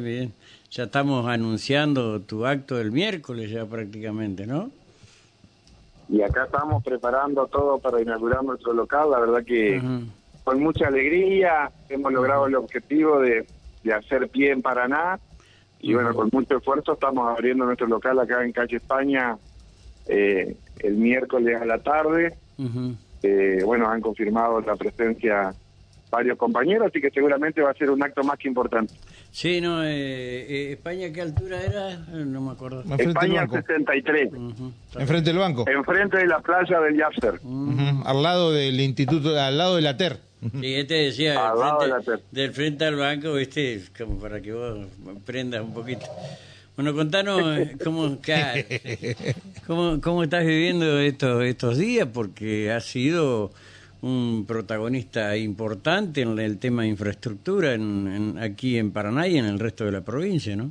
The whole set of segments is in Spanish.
bien. Ya estamos anunciando tu acto del miércoles ya prácticamente, ¿no? Y acá estamos preparando todo para inaugurar nuestro local. La verdad que con mucha alegría hemos logrado el objetivo de, de hacer pie en Paraná. Y bueno, con mucho esfuerzo estamos abriendo nuestro local acá en Calle España eh, el miércoles a la tarde. Eh, bueno, han confirmado la presencia varios compañeros, así que seguramente va a ser un acto más que importante. Sí, no, eh, eh ¿España qué altura era? No me acuerdo. España 63. Enfrente del banco. Enfrente de la playa del Yapser. Al lado del instituto, al lado de la TER. Sí, este decía, al frente, del frente al banco, este, como para que vos prendas un poquito. Bueno, contanos cómo, cómo, cómo estás viviendo estos, estos días, porque ha sido un protagonista importante en el tema de infraestructura en, aquí en Paraná y en el resto de la provincia, ¿no?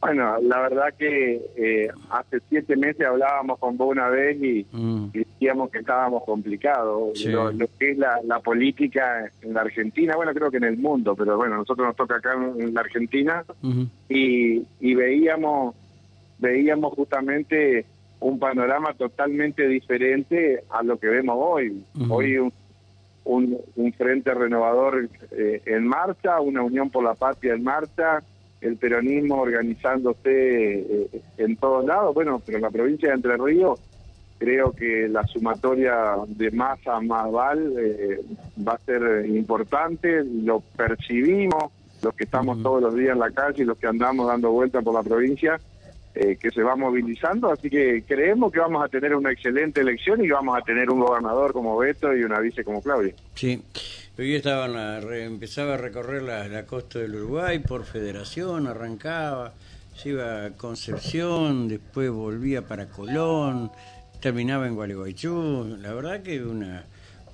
Bueno, la verdad que eh, hace siete meses hablábamos con vos una vez y, mm. decíamos que estábamos complicados. Lo, que es la, política en la Argentina, bueno, creo que en el mundo, pero bueno, nosotros nos toca acá en la Argentina y, y veíamos, veíamos justamente un panorama totalmente diferente a lo que vemos hoy. Hoy un, un, frente renovador eh, en marcha, una unión por la patria en marcha, el peronismo organizándose eh, en todos lados. Bueno, pero en la provincia de Entre Ríos creo que la sumatoria de masa más val eh, va a ser importante, lo percibimos, los que estamos todos los días en la calle y los que andamos dando vueltas por la provincia, eh, que se va movilizando, así que creemos que vamos a tener una excelente elección y vamos a tener un gobernador como Beto y una vice como Claudia. Sí, yo estaba empezaba a recorrer la, costa del Uruguay por federación, arrancaba, se iba a Concepción, después volvía para Colón, terminaba en Gualeguaychú, la verdad que una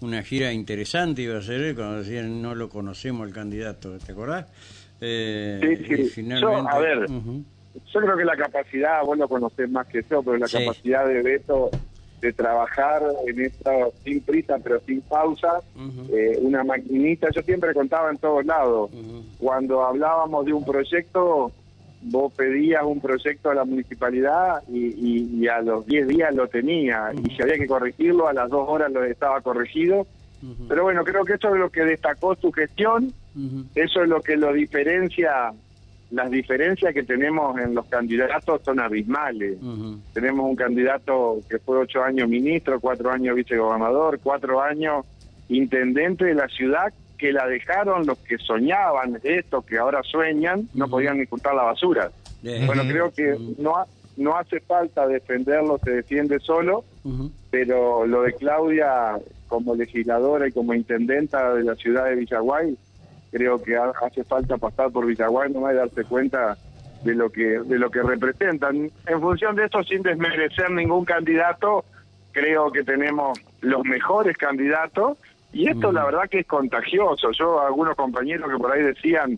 una gira interesante iba a ser cuando decían no lo conocemos el candidato, ¿te acordás? Eh, sí, sí. a ver, yo creo que la capacidad, vos lo conocés más que yo, pero la capacidad de Beto de trabajar en esto sin prisa pero sin pausa, eh, una maquinita, yo siempre contaba en todos lados, cuando hablábamos de un proyecto, vos pedías un proyecto a la municipalidad y, a los 10 días lo tenía, y si había que corregirlo, a las 2 horas lo estaba corregido, pero bueno, creo que eso es lo que destacó su gestión, eso es lo que lo diferencia las diferencias que tenemos en los candidatos son abismales. Tenemos un candidato que fue ocho años ministro, cuatro años vicegobernador, cuatro años intendente de la ciudad, que la dejaron los que soñaban esto, que ahora sueñan, no podían ni juntar la basura. Bueno, creo que no, no hace falta defenderlo, se defiende solo, pero lo de Claudia como legisladora y como intendenta de la ciudad de Villaguay creo que hace falta pasar por Villaguay no y darse cuenta de lo que de lo que representan. En función de esto, sin desmerecer ningún candidato, creo que tenemos los mejores candidatos y esto la verdad que es contagioso. Yo algunos compañeros que por ahí decían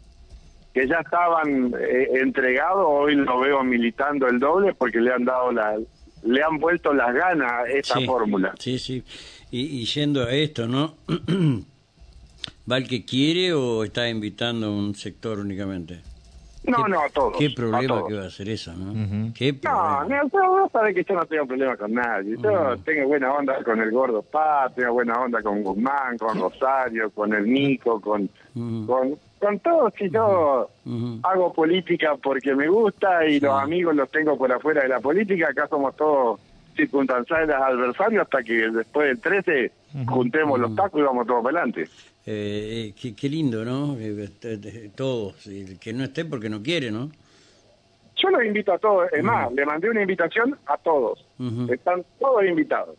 que ya estaban eh, entregados, hoy lo veo militando el doble porque le han dado la le han vuelto las ganas a esa fórmula. Sí, sí. Y, y yendo a esto, ¿no? ¿Va el que quiere o está invitando a un sector únicamente? No, no, a todos. ¿Qué problema que va a ser eso, no? ¿Qué problema? No, no, sabes que yo no tengo problema con nadie. Yo tengo buena onda con el Gordo Paz, tengo buena onda con Guzmán, con Rosario, con el Nico, con, con, con todos. Y yo hago política porque me gusta y los amigos los tengo por afuera de la política. Acá somos todos circunstanciales adversarios hasta que después del 13 juntemos los tacos y vamos todos para adelante. Eh, qué, lindo, ¿no? Eh, todos, el que no esté porque no quiere, ¿no? Yo los invito a todos, es más, le mandé una invitación a todos, están todos invitados.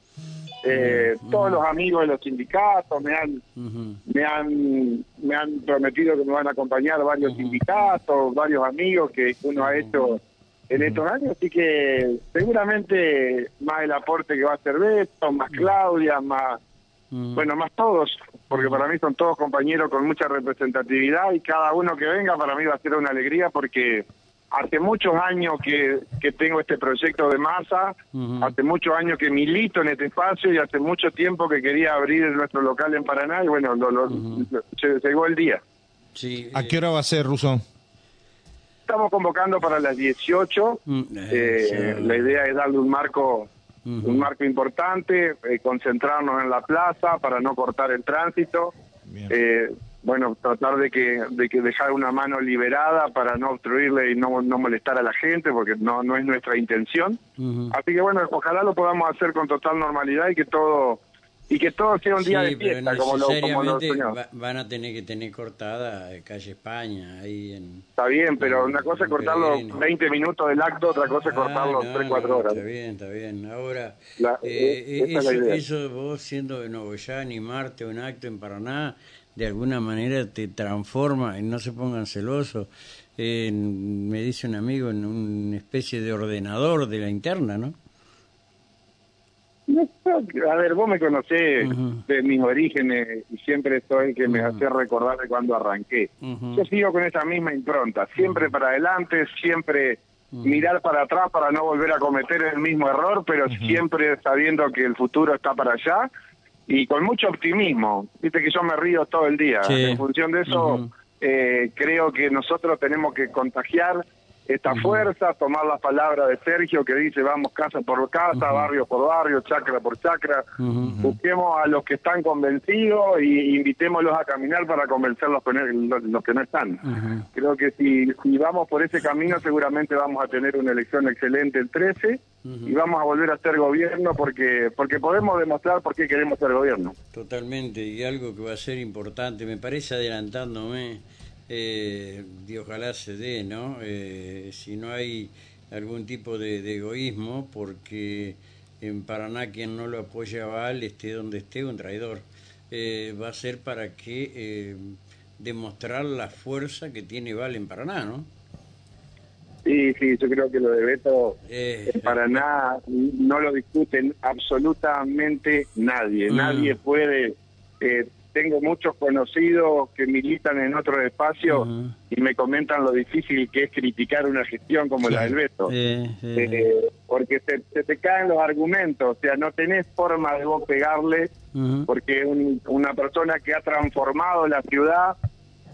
Eh, todos los amigos de los sindicatos me han, me han me han prometido que me van a acompañar varios sindicatos, varios amigos que uno ha hecho en estos años, así que seguramente más el aporte que va a hacer Beto, más Claudia, más bueno, más todos, porque para mí son todos compañeros con mucha representatividad y cada uno que venga para mí va a ser una alegría porque hace muchos años que, que tengo este proyecto de masa, hace muchos años que milito en este espacio y hace mucho tiempo que quería abrir nuestro local en Paraná y bueno, llegó el día. Sí, ¿A qué hora va a ser, Ruso? estamos convocando para las 18. Mm, eh, la idea es darle un marco un marco importante, eh, concentrarnos en la plaza para no cortar el tránsito. Eh, bueno, tratar de que, de que dejar una mano liberada para no obstruirle y no, no molestar a la gente, porque no, no es nuestra intención. Así que bueno, ojalá lo podamos hacer con total normalidad y que todo y que todo sea un día de fiesta, como lo, como van a tener que tener cortada calle España ahí en... Está bien, pero una cosa es cortarlo 20 minutos del acto, otra cosa es ah, cortarlo 3, 4 horas. Está bien, está bien. Ahora, eh, eso, eso, vos siendo de Nuevo Ya, animarte un acto en Paraná, de alguna manera te transforma, y no se pongan celosos, me dice un amigo, en una especie de ordenador de la interna, ¿no? A ver, vos me conocés de mis orígenes y siempre soy el que me hace recordar de cuando arranqué. Yo sigo con esa misma impronta, siempre para adelante, siempre mirar para atrás para no volver a cometer el mismo error, pero siempre sabiendo que el futuro está para allá y con mucho optimismo. Viste que yo me río todo el día. En función de eso, eh, creo que nosotros tenemos que contagiar esta fuerza, tomar la palabra de Sergio que dice vamos casa por casa, barrio por barrio, chacra por chacra, busquemos a los que están convencidos y invitémoslos a caminar para convencer los, los que no están. Creo que si, si vamos por ese camino seguramente vamos a tener una elección excelente el 13 y vamos a volver a ser gobierno porque porque podemos demostrar por qué queremos ser gobierno. Totalmente, y algo que va a ser importante, me parece adelantándome eh, y ojalá se dé, ¿no? Eh, si no hay algún tipo de, egoísmo, porque en Paraná quien no lo apoya a Val, esté donde esté, un traidor, eh, va a ser para que eh, demostrar la fuerza que tiene Val en Paraná, ¿no? Sí, sí, yo creo que lo de Beto en Paraná no lo discuten absolutamente nadie. Mm. Nadie puede eh, tengo muchos conocidos que militan en otros espacios y me comentan lo difícil que es criticar una gestión como la del Beto. Eh, porque se, te caen los argumentos, o sea, no tenés forma de vos pegarle, porque un, una persona que ha transformado la ciudad,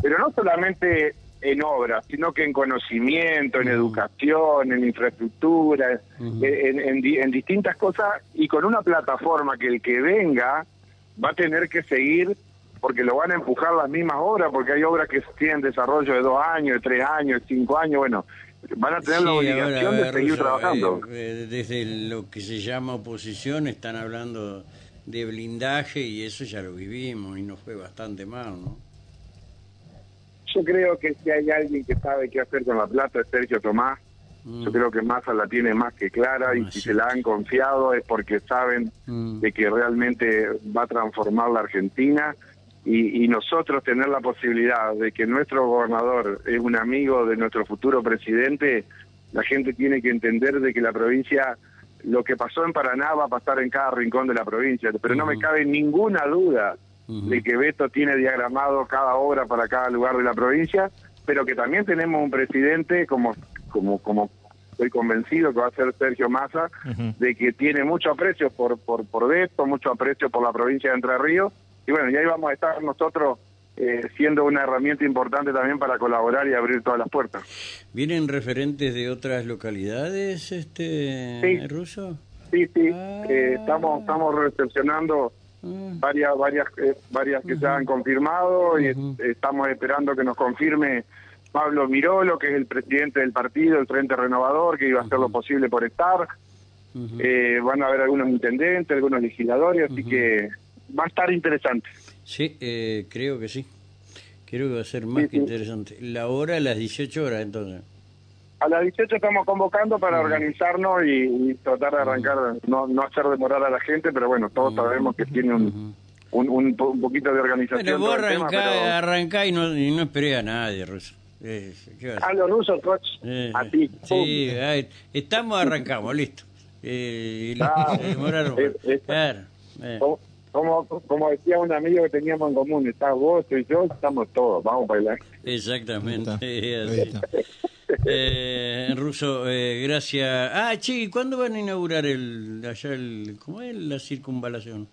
pero no solamente en obras, sino que en conocimiento, en educación, en infraestructura, en, en distintas cosas, y con una plataforma que el que venga va a tener que seguir porque lo van a empujar las mismas obras, porque hay obras que tienen desarrollo de dos años, de tres años, de cinco años, bueno, van a tener la obligación de seguir trabajando. Eh, eh, desde lo que se llama oposición están hablando de blindaje y eso ya lo vivimos y nos fue bastante mal, ¿no? Yo creo que si hay alguien que sabe qué hacer con la plata es Sergio Tomás. Yo mm. creo que Massa la tiene más que clara y si se la han confiado es porque saben mm. de que realmente va a transformar la Argentina y, nosotros tener la posibilidad de que nuestro gobernador es un amigo de nuestro futuro presidente, la gente tiene que entender de que la provincia, lo que pasó en Paraná va a pasar en cada rincón de la provincia, pero no me cabe ninguna duda de que Beto tiene diagramado cada obra para cada lugar de la provincia, pero que también tenemos un presidente como como como estoy convencido que va a ser Sergio Massa, de que tiene mucho aprecio por, por, por Beto, mucho aprecio por la provincia de Entre Ríos, y bueno, y ahí vamos a estar nosotros eh, siendo una herramienta importante también para colaborar y abrir todas las puertas. ¿Vienen referentes de otras localidades, este ruso? Sí, sí, ah. eh, estamos estamos recepcionando ah. varias varias eh, varias que se han confirmado y estamos esperando que nos confirme Pablo Mirolo, que es el presidente del partido, el Frente Renovador, que iba a hacer lo posible por estar. van a haber algunos intendentes, algunos legisladores, así que va a estar interesante. Sí, eh, creo que sí. Creo que va a ser más que interesante. La hora a las 18 horas, entonces. A las 18 estamos convocando para organizarnos y, tratar de arrancar, no, no hacer demorar a la gente, pero bueno, todos sabemos que tiene un, un, un, poquito de organización. Bueno, vos arrancá, y, no, y no esperé a nadie, Ruso. Eh, a los rusos, coach. Eh, a ti. Sí, estamos, arrancamos, listo. Eh, ah, demoraron. claro. Como, como decía un amigo que teníamos en común, está vos y yo, estamos todos, vamos a bailar. Exactamente. eh, Ruso, eh, gracias. Ah, che, ¿cuándo van a inaugurar el, allá el, cómo es la circunvalación?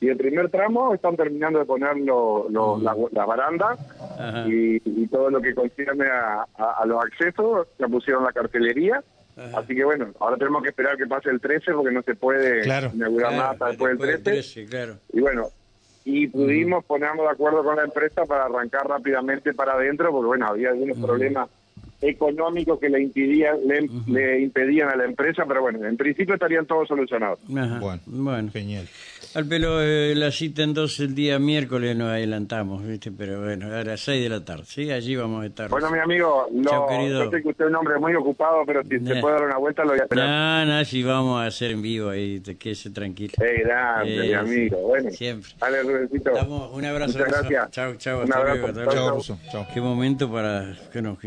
Y el primer tramo están terminando de poner lo, la, baranda y, todo lo que concierne a, los accesos, ya pusieron la cartelería. Así que bueno, ahora tenemos que esperar que pase el 13 porque no se puede inaugurar nada hasta después del 13. Y bueno, y pudimos ponernos de acuerdo con la empresa para arrancar rápidamente para adentro porque bueno, había algunos problemas económicos que le impedían, le, impedían a la empresa, pero bueno, en principio estarían todos solucionados. Bueno, bueno, genial. Al pelo eh, la cita entonces el día miércoles nos adelantamos, ¿viste? Pero bueno, a las 6 de la tarde, ¿sí? Allí vamos a estar. Bueno, mi amigo, no, yo sé que usted es un hombre muy ocupado, pero si se puede dar una vuelta lo voy a esperar. No, no, si vamos a hacer en vivo ahí, te quede tranquilo. Eh, grande, mi amigo. Bueno, siempre. Dale, Rubensito. un abrazo. Muchas gracias. Chao, chao. Un abrazo. Chao, chao. Qué momento para que nos